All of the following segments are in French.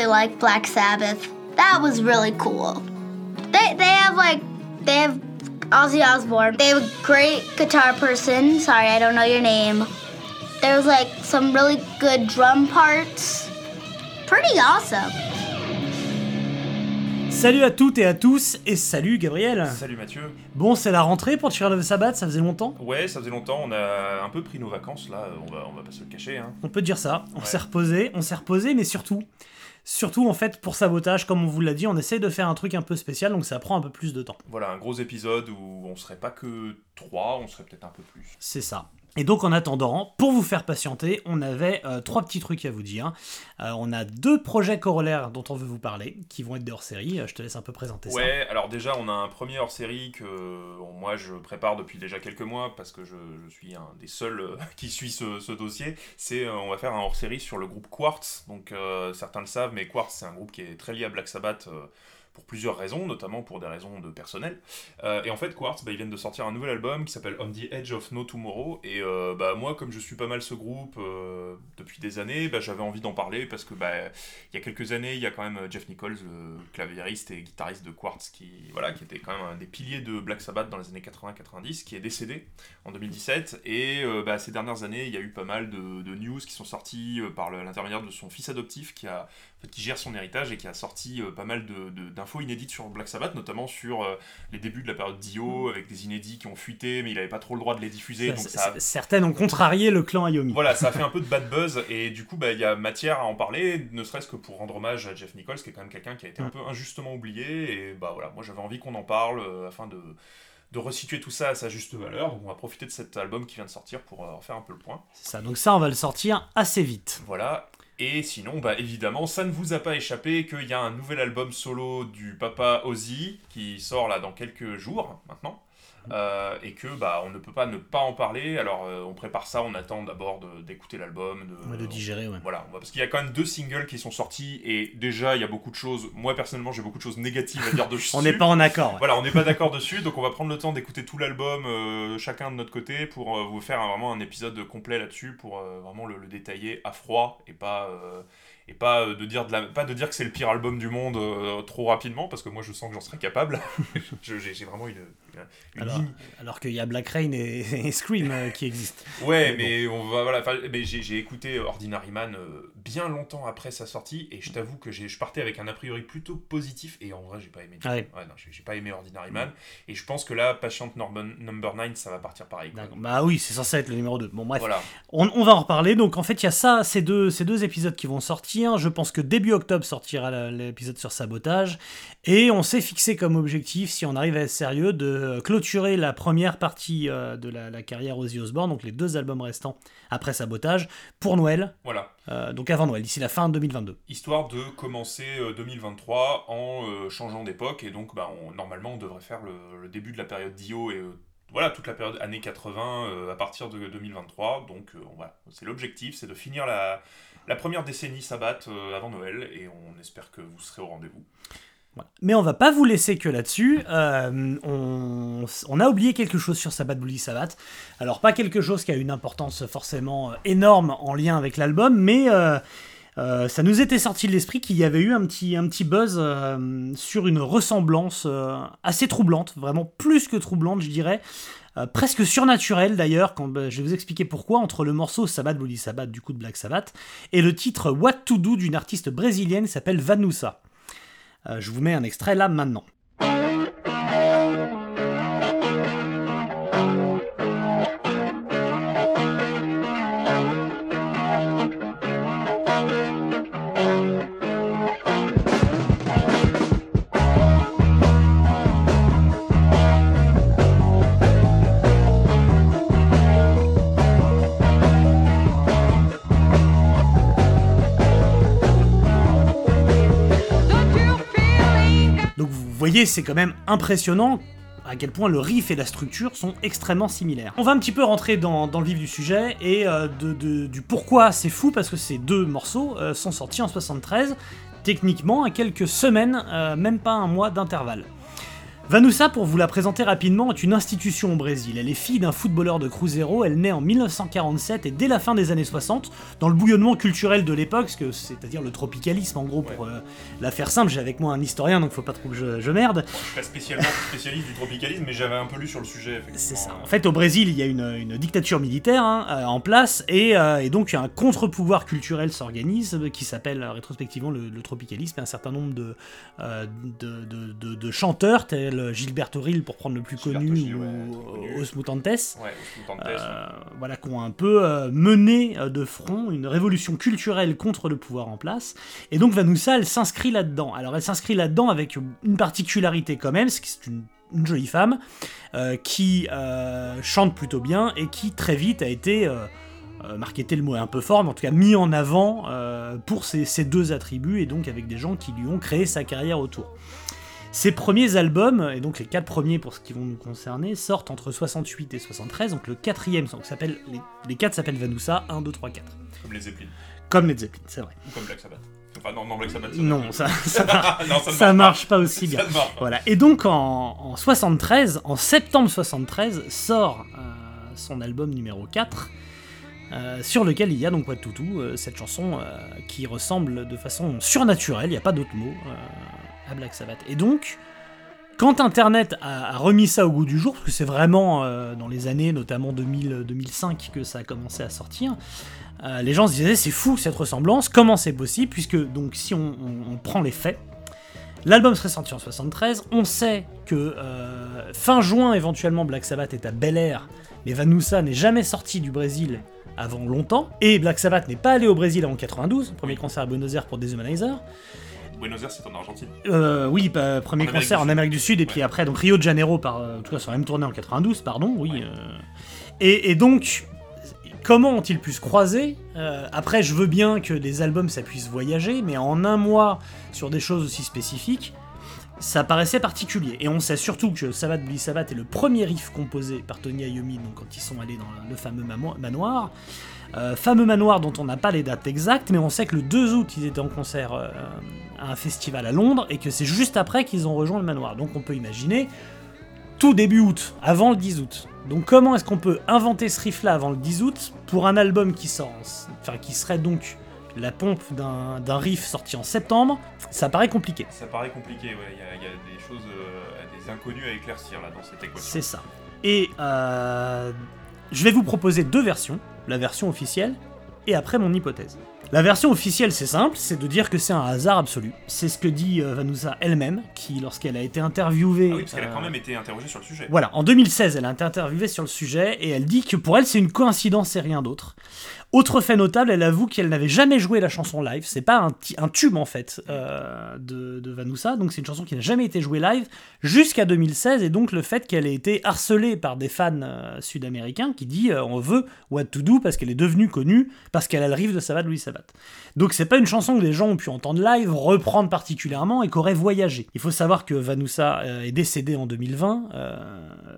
really like Black Sabbath. That was really cool. They they have like they have Ozzy Osbourne. They have a great guitar person. Sorry, I don't know your name. There's like some really good drum parts. Pretty awesome. Salut à toutes et à tous, et salut Gabriel Salut Mathieu. Bon, c'est la rentrée pour Cheer of Sabbath, ça faisait longtemps? Ouais, ça faisait longtemps, on a un peu pris nos vacances là, on va, on va pas se le cacher. Hein. On peut dire ça, on Ouais. s'est reposé, on s'est reposé, mais surtout, surtout en fait, pour sabotage, comme on vous l'a dit, on essaye de faire un truc un peu spécial, donc ça prend un peu plus de temps. Voilà, un gros épisode où on serait pas que trois, on serait peut-être un peu plus. C'est ça. Et donc en attendant, pour vous faire patienter, on avait euh, trois petits trucs à vous dire. Euh, on a deux projets corollaires dont on veut vous parler, qui vont être des hors-série. Euh, Je te laisse un peu présenter ça. Ouais, alors déjà on a un premier hors-série que moi je prépare depuis déjà quelques mois parce que je, je suis un des seuls qui suit ce, ce dossier. C'est on va faire un hors-série sur le groupe Quartz. Donc certains le savent, mais Quartz c'est un groupe qui est très lié à Black Sabbath. Pour plusieurs raisons, notamment pour des raisons de personnel. Euh, et en fait, Quartz, bah, ils viennent de sortir un nouvel album qui s'appelle On the Edge of No Tomorrow. Et euh, bah, moi, comme je suis pas mal ce groupe euh, depuis des années, bah, j'avais envie d'en parler parce que bah, il y a quelques années, il y a quand même Jeff Nichols, le claviériste et guitariste de Quartz, qui, voilà, qui était quand même un des piliers de Black Sabbath dans les années 80-90, qui est décédé en 2017. Et bah, ces dernières années, il y a eu pas mal de, news qui sont sorties par l'intermédiaire de son fils adoptif qui, a, qui gère son héritage et qui a sorti pas mal de- de- inédites sur Black Sabbath, notamment sur euh, les débuts de la période Dio, avec des inédits qui ont fuité, mais il n'avait pas trop le droit de les diffuser. Ça- donc c- ça a- Certaines ont contrarié le clan Ayomi. voilà, ça a fait un peu de bad buzz et du coup, bah, il y a matière à en parler, ne serait-ce que pour rendre hommage à Jeff Nichols, qui est quand même quelqu'un qui a été un Mm. peu injustement oublié. Et bah voilà, moi j'avais envie qu'on en parle euh, afin de, de resituer tout ça à sa juste valeur. Donc on va profiter de cet album qui vient de sortir pour euh, en faire un peu le point. C'est ça. Donc ça, on va le sortir assez vite. Voilà. Et sinon, bah évidemment, ça ne vous a pas échappé qu'il y a un nouvel album solo du papa Ozzy qui sort là dans quelques jours maintenant. Euh, et que bah on ne peut pas ne pas en parler. Alors euh, on prépare ça, on attend d'abord d'écouter l'album, de, Ouais, de digérer, ouais. voilà, on va- parce qu'il y a quand même deux singles qui sont sortis et déjà il y a beaucoup de choses. Moi personnellement, j'ai beaucoup de choses négatives à dire dessus. On n'est pas en accord. ouais. Voilà, on n'est pas d'accord dessus, donc on va prendre le temps d'écouter tout l'album, euh, chacun de notre côté, pour vous faire un- vraiment un épisode complet là-dessus, pour vraiment le, le détailler à froid et pas et pas de dire de la, pas de dire que c'est le pire album du monde euh, trop rapidement, parce que moi je sens que j'en serais capable. J'ai vraiment une, une, Alors, ligne. alors qu'il y a Black Rain et, et Scream euh, qui existent. Ouais, Mais mais on va voilà. Mais j'ai écouté Ordinary Man euh, bien longtemps après sa sortie et je t'avoue que j'ai- je partais avec un a priori plutôt positif et en vrai j'ai pas aimé. Ah ouais. j'ai pas aimé Ordinary Man et je pense que là, Patient Number, Number 9, ça va partir pareil. quoi. Bah oui, c'est censé être le numéro 2. Bon, bref. Voilà. On, on va en reparler. Donc en fait, il y a ça, ces deux, ces deux épisodes qui vont sortir. Je pense que début octobre sortira l'épisode sur sabotage. Et on s'est fixé comme objectif, si on arrive à être sérieux, de clôturer la première partie euh, de la, la carrière Ozzy Osbourne, donc les deux albums restants après sabotage, pour Noël. Voilà. Euh, donc avant Noël, d'ici la fin 2022. Histoire de commencer euh, 2023 en euh, changeant d'époque et donc bah, on- normalement on devrait faire le, le début de la période Dio et euh, voilà toute la période années 80 euh, à partir de 2023 donc euh, voilà c'est l'objectif c'est de finir la, la première décennie Sabbath euh, avant Noël et on espère que vous serez au rendez-vous. Mais on va pas vous laisser que là-dessus. Euh, on, a oublié quelque chose sur Sabbath Bloody Sabbath. Alors pas quelque chose qui a une importance forcément euh, énorme en lien avec l'album, mais euh, ça nous était sorti de l'esprit qu'il y avait eu un petit, un petit buzz sur une ressemblance assez troublante, vraiment plus que troublante, je dirais. Presque surnaturelle d'ailleurs, quand bah, je vais vous expliquer pourquoi, entre le morceau Sabbath Bloody Sabbath du coup de Black Sabbath et le titre What to Do d'une artiste brésilienne qui s'appelle Vanusa. Euh, je vous mets un extrait là maintenant. Voyez, c'est quand même impressionnant à quel point le riff et la structure sont extrêmement similaires. On va un petit peu rentrer dans, le vif du sujet et euh, de- de- du pourquoi c'est fou, parce que ces deux morceaux euh, sont sortis en 73, techniquement à quelques semaines, euh, même pas un mois d'intervalle. Vanusa, pour vous la présenter rapidement, est une institution au Brésil. Elle est fille d'un footballeur de Cruzeiro, elle naît en 1947 et dès la fin des années 60, dans le bouillonnement culturel de l'époque, c'est-à-dire le tropicalisme en gros, pour euh, la faire simple, j'ai avec moi un historien donc faut pas trop que je, merde. Je suis pas spécialement spécialiste du tropicalisme, mais j'avais un peu lu sur le sujet. C'est ça. En fait, au Brésil, il y a une, dictature militaire hein, euh, en place et, euh, et, donc un contre-pouvoir culturel s'organise qui s'appelle rétrospectivement le, tropicalisme et un certain nombre de, de, de, de chanteurs tels Gilberto Ril pour prendre le plus connu, ou Os Mutantes, euh, voilà, qui ont un peu euh, mené euh, de front une révolution culturelle contre le pouvoir en place. Et donc Vanoussa, elle s'inscrit là-dedans. Alors elle s'inscrit là-dedans avec une particularité quand même, c'est que c'est une, jolie femme qui chante plutôt bien et qui très vite a été marketé le mot est un peu fort, mais en tout cas mis en avant pour ces, deux attributs et donc avec des gens qui lui ont créé sa carrière autour. Ses premiers albums, et donc les quatre premiers pour ce qui vont nous concerner, sortent entre 68 et 73, donc le quatrième, donc s'appelle, les, quatre s'appellent Vanusa, 1, 2, 3, 4. Comme les Zeppelin. Comme les Zeppelin, c'est vrai. Ou comme Black Sabbath. Enfin, non, non, Black Sabbath. Ça non, ça, ça, marche, pas. aussi bien. Voilà. Et donc en, en, 73, en septembre 73, sort euh, son album numéro 4. Euh, sur lequel il y a donc What Tutu, euh, cette chanson qui ressemble de façon surnaturelle, il n'y a pas d'autre mot, Black Sabbath. Et donc, quand Internet a, remis ça au goût du jour, parce que c'est vraiment euh, dans les années, notamment 2000, 2005, que ça a commencé à sortir, euh, les gens se disaient c'est fou cette ressemblance, comment c'est possible, puisque donc si on, prend les faits, l'album serait sorti en 73, on sait que euh, fin juin éventuellement Black Sabbath est à Bel Air, mais Vanusa n'est jamais sorti du Brésil avant longtemps, et Black Sabbath n'est pas allé au Brésil avant 92, premier concert à Buenos Aires pour Deshumanizer. Buenos Aires, c'est en Argentine. Euh, oui, bah, premier concert en Amérique du Sud, et puis après, donc Rio de Janeiro, par, euh, en tout cas, sur la même tournée en 92, pardon, oui. Euh. et, donc, comment ont-ils pu se croiser Après, je veux bien que des albums, ça puisse voyager, mais en un mois, sur des choses aussi spécifiques, ça paraissait particulier. Et on sait surtout que Sabbath Billy Sabbath est le premier riff composé par Tony Iommi, donc quand ils sont allés dans le fameux manoir. Euh, fameux manoir dont on n'a pas les dates exactes, mais on sait que le 2 août, ils étaient en concert euh, à un festival à Londres, et que c'est juste après qu'ils ont rejoint le manoir. Donc on peut imaginer tout début août, avant le 10 août. Donc comment est-ce qu'on peut inventer ce riff-là avant le 10 août pour un album qui sort, enfin qui serait donc la pompe d'un riff sorti en septembre? Ça paraît compliqué. Ça paraît compliqué, ouais. Il y, a des choses, euh, des inconnus à éclaircir là dans cette équation. C'est ça. Et je vais vous proposer deux versions la version officielle, et après mon hypothèse. La version officielle, c'est simple, c'est de dire que c'est un hasard absolu. C'est ce que dit euh, Vanusa elle-même, qui, lorsqu'elle a été interviewée. Ah oui, parce qu'elle a quand même été interrogée sur le sujet. Voilà, en 2016, elle a été interviewée sur le sujet, et elle dit que pour elle, c'est une coïncidence et rien d'autre. Autre fait notable, elle avoue qu'elle n'avait jamais joué la chanson live. C'est pas un, tube en fait euh, de, de, Vanusa, donc c'est une chanson qui n'a jamais été jouée live jusqu'à 2016. Et donc le fait qu'elle ait été harcelée par des fans euh, sud-américains qui dit euh, on veut What to Do parce qu'elle est devenue connue parce qu'elle a le riff de Savate Louis Sabat. Donc c'est pas une chanson que les gens ont pu entendre live, reprendre particulièrement et qu'aurait voyagé. Il faut savoir que Vanusa est décédée en 2020.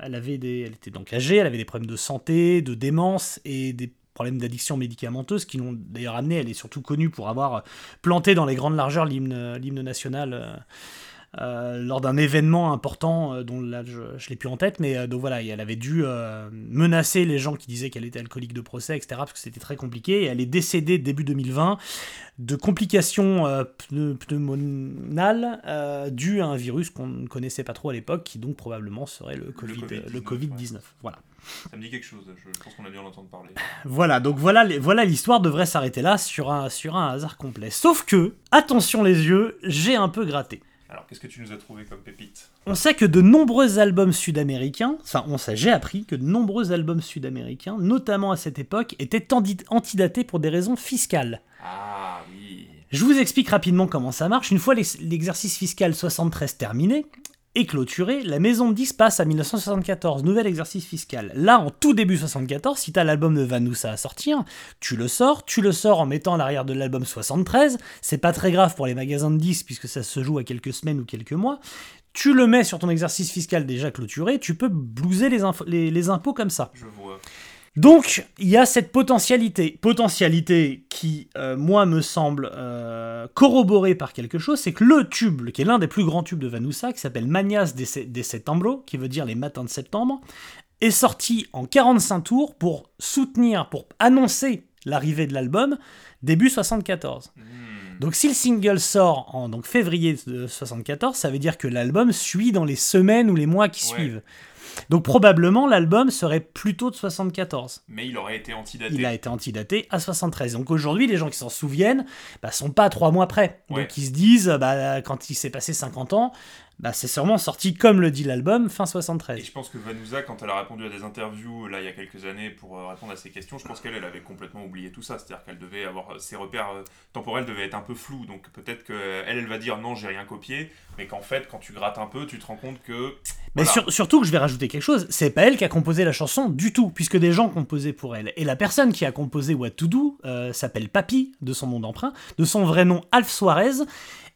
elle avait elle était donc âgée, elle avait des problèmes de santé, de démence et des problèmes d'addiction médicamenteuse qui l'ont d'ailleurs amené, elle est surtout connue pour avoir planté dans les grandes largeurs l'hymne national euh, euh, lors d'un événement important euh, dont là je, je l'ai plus en tête, mais donc voilà, elle avait dû menacer les gens qui disaient qu'elle était alcoolique de procès, etc., parce que c'était très compliqué, et elle est décédée début 2020 de complications pneumonales dues à un virus qu'on ne connaissait pas trop à l'époque, qui donc probablement serait le Covid-19. Le COVID, voilà. Ça me dit quelque chose, je, pense qu'on a dû en entendre parler. Voilà, donc voilà, voilà l'histoire devrait s'arrêter là sur un, sur un hasard complet. Sauf que, attention les yeux, j'ai un peu gratté. Alors, qu'est-ce que tu nous as trouvé comme pépite? On sait que de nombreux albums sud-américains, enfin, on sait, j'ai appris que de nombreux albums sud-américains, notamment à cette époque, étaient antidatés pour des raisons fiscales. Ah oui. Je vous explique rapidement comment ça marche. Une fois l'exercice fiscal 73 terminé, et clôturé, la maison de 10 passe à 1974, nouvel exercice fiscal. Là, en tout début 74, si t'as l'album de Vanoussa à sortir, tu le sors, tu le sors en mettant l'arrière de l'album 73, c'est pas très grave pour les magasins de 10 puisque ça se joue à quelques semaines ou quelques mois, tu le mets sur ton exercice fiscal déjà clôturé, tu peux blouser les, les, les impôts comme ça. Je vois. Donc, il y a cette potentialité. Potentialité qui, euh, moi, me semble euh, corroborée par quelque chose, c'est que le tube, qui est l'un des plus grands tubes de Vanoussa, qui s'appelle Manias de, de Setembro, qui veut dire les matins de septembre, est sorti en 45 tours pour soutenir, pour annoncer l'arrivée de l'album début 74. Hmm. Donc si le single sort en donc, février de 74, ça veut dire que l'album suit dans les semaines ou les mois qui Ouais. suivent. Donc probablement l'album serait plutôt de 74. Mais il aurait été antidaté. Il a été antidaté à 73. Donc aujourd'hui, les gens qui s'en souviennent bah, sont pas trois mois près. Ouais. Donc ils se disent, bah, quand il s'est passé 50 ans, bah, c'est sûrement sorti comme le dit l'album, fin Et 73. je pense que Vanouza, quand elle a répondu à des interviews là il y a quelques années pour euh, répondre à ces questions, je pense qu'elle elle avait complètement oublié tout ça. C'est-à-dire qu'elle devait avoir euh, ses repères euh, temporels devaient être un peu flous. Donc peut-être qu'elle elle va dire non j'ai rien copié, mais qu'en fait quand tu grattes un peu, tu te rends compte que Mais sur- surtout que je vais rajouter quelque chose, c'est pas elle qui a composé la chanson du tout, puisque des gens composaient pour elle. Et la personne qui a composé What to Do euh, s'appelle Papi, de son nom d'emprunt, de son vrai nom Alf Suarez,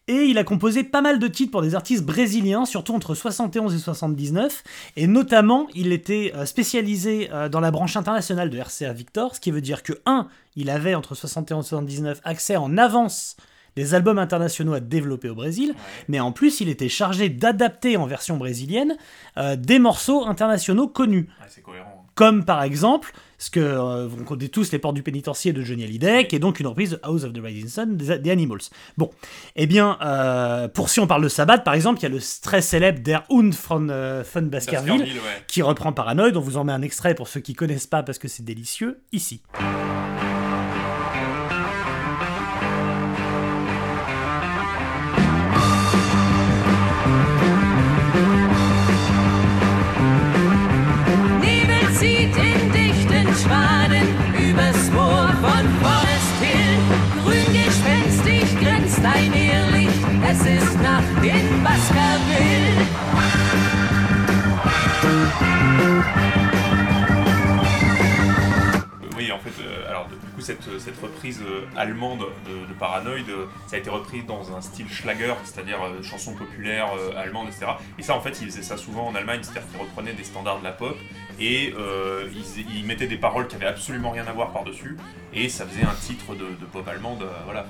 et il a composé pas mal de titres pour des artistes brésiliens, surtout entre 71 et 79, et notamment il était euh, spécialisé euh, dans la branche internationale de RCA Victor, ce qui veut dire que 1. Il avait entre 71 et 79 accès en avance des albums internationaux à développer au Brésil, mais en plus il était chargé d'adapter en version brésilienne euh, des morceaux internationaux connus, ouais, c'est cohérent. hein. comme par exemple ce que euh, vous connaissez tous les portes du pénitencier de Johnny Hallyday, qui est donc une reprise de House of the Rising Sun des, des Animals. Bon, eh bien, euh, pour si on parle de Sabbath, par exemple, il y a le très célèbre Der Hund von, euh, von Baskerville, Baskerville, ouais. qui reprend Paranoid. On vous en met un extrait pour ceux qui connaissent pas parce que c'est délicieux, ici. Cette reprise euh, allemande de, de Paranoid, euh, ça a été repris dans un style Schlager, c'est-à-dire euh, chanson populaire euh, allemande, etc. Et ça, en fait, ils faisaient ça souvent en Allemagne, c'est-à-dire qu'ils reprenaient des standards de la pop et euh, ils, ils mettaient des paroles qui avaient absolument rien à voir par-dessus, et ça faisait un titre de, de pop allemande, euh, voilà.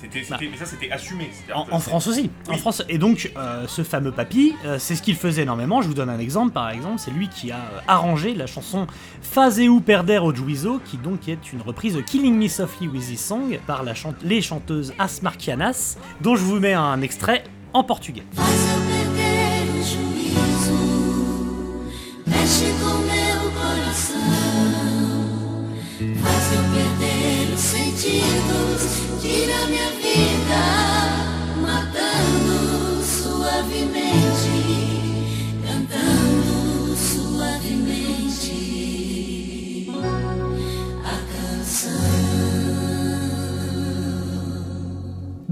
C'était, c'était- mais ça, c'était assumé. En, France aussi. En. France. Et donc, ce fameux papy, c'est ce qu'il faisait énormément. Je vous donne un exemple, par exemple. C'est lui qui a arrangé la chanson Fazeu Perder o Juízo, qui donc est une reprise de Killing Me Softly with This Song par les chanteuses As Marquianas, dont je vous mets un extrait en portugais.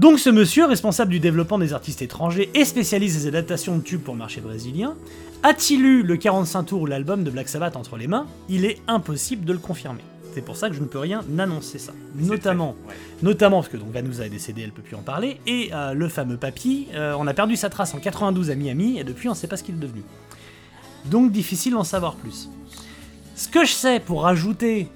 Donc ce monsieur, responsable du développement des artistes étrangers et spécialiste des adaptations de tubes pour le marché brésilien, a-t-il eu le 45 tours ou l'album de Black Sabbath entre les mains? Il est impossible de le confirmer. C'est pour ça que je ne peux rien annoncer ça. Notamment, très- ouais. notamment parce que donc Vanouza est décédée, elle peut plus en parler, et euh, le fameux papy, euh, on a perdu sa trace en 92 à Miami, et depuis on ne sait pas ce qu'il est devenu. Donc difficile d'en savoir plus. Ce que je sais pour rajouter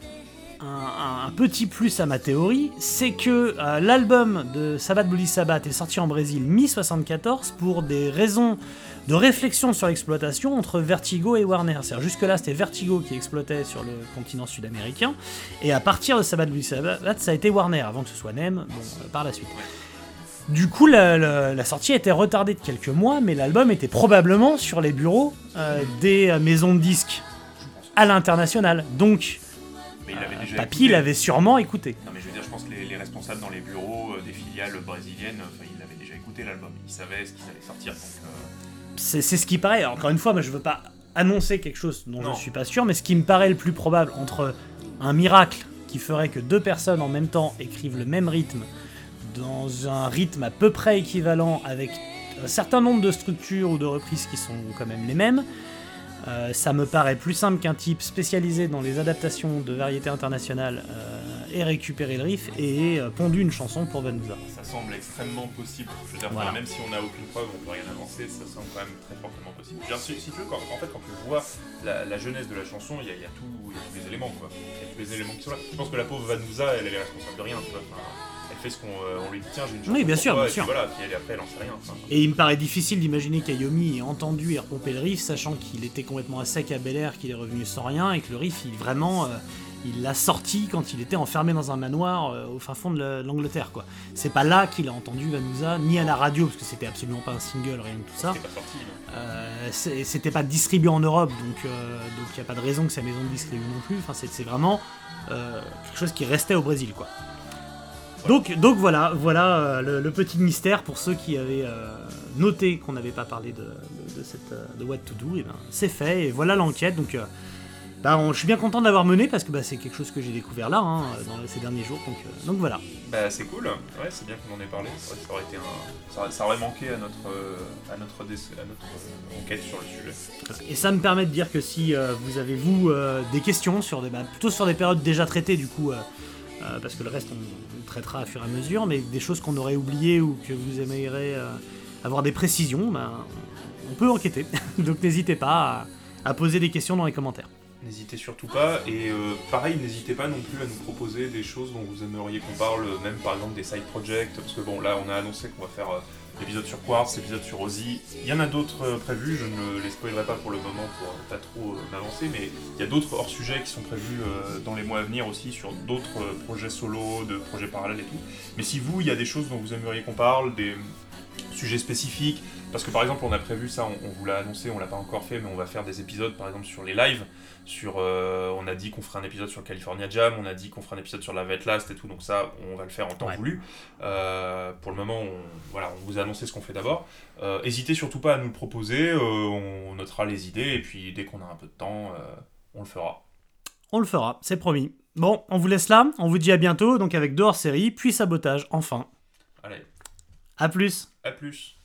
un, petit plus à ma théorie, c'est que euh, l'album de Sabbath Bloody Sabbath est sorti en Brésil mi-74 pour des raisons de réflexion sur l'exploitation entre Vertigo et Warner. C'est-à-dire jusque-là c'était Vertigo qui exploitait sur le continent sud-américain, et à partir de Sabbath Bloody Sabbath ça a été Warner, avant que ce soit Nem, bon, euh, par la suite. Du coup, la, la- la sortie a été retardée de quelques mois, mais l'album était probablement sur les bureaux euh, des maisons de disques à l'international. Donc, Mais il avait déjà Papy écouté. l'avait sûrement écouté. Non mais je veux dire, je pense que les, les responsables dans les bureaux euh, des filiales brésiliennes, enfin, ils avaient déjà écouté l'album, ils savaient ce qu'ils allaient sortir. Donc, euh, C'est c'est ce qui paraît. Alors, encore une fois, moi, je veux pas annoncer quelque chose dont Non. je suis pas sûr, mais ce qui me paraît le plus probable entre un miracle qui ferait que deux personnes en même temps écrivent le même rythme dans un rythme à peu près équivalent avec un certain nombre de structures ou de reprises qui sont quand même les mêmes. Euh, ça me paraît plus simple qu'un type spécialisé dans les adaptations de variétés internationales euh, ait récupéré le riff et ait euh, pondu une chanson pour Vanusa. Ça semble extrêmement possible. Je veux dire, Voilà. même si on n'a aucune preuve, on peut rien avancer, ça semble quand même très fortement possible. Dire, si, si tu veux, quand, en fait, quand tu vois la, la jeunesse de la chanson, il y a, y y tous les éléments, quoi. Il y a tous les éléments qui sont là. Je pense que la pauvre Vanusa, elle, elle est responsable de rien, tu vois. Enfin, elle fait ce qu'on euh, on lui dit, tiens, j'ai une chanson. Oui, bien sûr, toi, bien et sûr. Puis voilà, puis elle, après, elle en sait rien. enfin. Et il me paraît difficile d'imaginer qu'Ayomi ait entendu et repompé le riff, sachant qu'il était complètement à sec à Bel Air, qu'il est revenu sans rien, et que le riff, il vraiment, euh, il l'a sorti quand il était enfermé dans un manoir euh, au fin fond de la- l'Angleterre, quoi. C'est pas là qu'il a entendu Vanusa, ni à la radio, parce que c'était absolument pas un single, rien de tout ça. C'était pas non. Euh, pas distribué en Europe, donc euh, donc il y a pas de raison que sa maison le distribue non plus. Enfin, c'est vraiment quelque chose qui restait au Brésil, quoi. Donc, donc voilà, voilà euh, le, le petit mystère pour ceux qui avaient euh, noté qu'on n'avait pas parlé de, de- de cette euh, de What to Do. Et ben, c'est fait et voilà l'enquête. Donc, bah, on- je suis bien content de l'avoir mené parce que bah, c'est quelque chose que j'ai découvert là hein, dans ces derniers jours. Donc, euh, donc voilà. Bah, c'est cool. Ouais, c'est bien qu'on en ait parlé. Ça aurait été un. Ça aurait, ça aurait manqué à notre, à notre, dé- à notre enquête sur le sujet. Et ça me permet de dire que si euh, vous avez vous euh, des questions sur des bah, plutôt sur des périodes déjà traitées du coup euh, parce que le reste on, traitera à fur et à mesure mais des choses qu'on aurait oubliées ou que vous aimeriez euh, avoir des précisions ben, on peut enquêter. Donc n'hésitez pas à, poser des questions dans les commentaires. N'hésitez surtout pas, et euh, pareil, n'hésitez pas non plus à nous proposer des choses dont vous aimeriez qu'on parle, même par exemple des side projects, parce que bon, là on a annoncé qu'on va faire l'épisode sur Quartz, l'épisode sur Ozzy. Il y en a d'autres euh, prévus, je ne les spoilerai pas pour le moment pour pas trop euh, m'avancer, mais il y a d'autres hors-sujets qui sont prévus euh, dans les mois à venir aussi sur d'autres projets solo, de projets parallèles et tout. Mais si vous, il y a des choses dont vous aimeriez qu'on parle, des sujets spécifiques, parce que par exemple on a prévu ça, on, on vous l'a annoncé, on l'a pas encore fait, mais on va faire des épisodes par exemple sur les lives, sur, euh, on a dit qu'on ferait un épisode sur California Jam, on a dit qu'on ferait un épisode sur la Vet Last et tout, donc ça on va le faire en temps Ouais. voulu. Euh, pour le moment, on, voilà, on vous a annoncé ce qu'on fait d'abord. Euh, hésitez surtout pas à nous le proposer, euh, on notera les idées et puis dès qu'on a un peu de temps, on le fera. on le fera c'est promis bon on vous laisse là on vous dit à bientôt donc avec deux hors série puis sabotage enfin À plus. À plus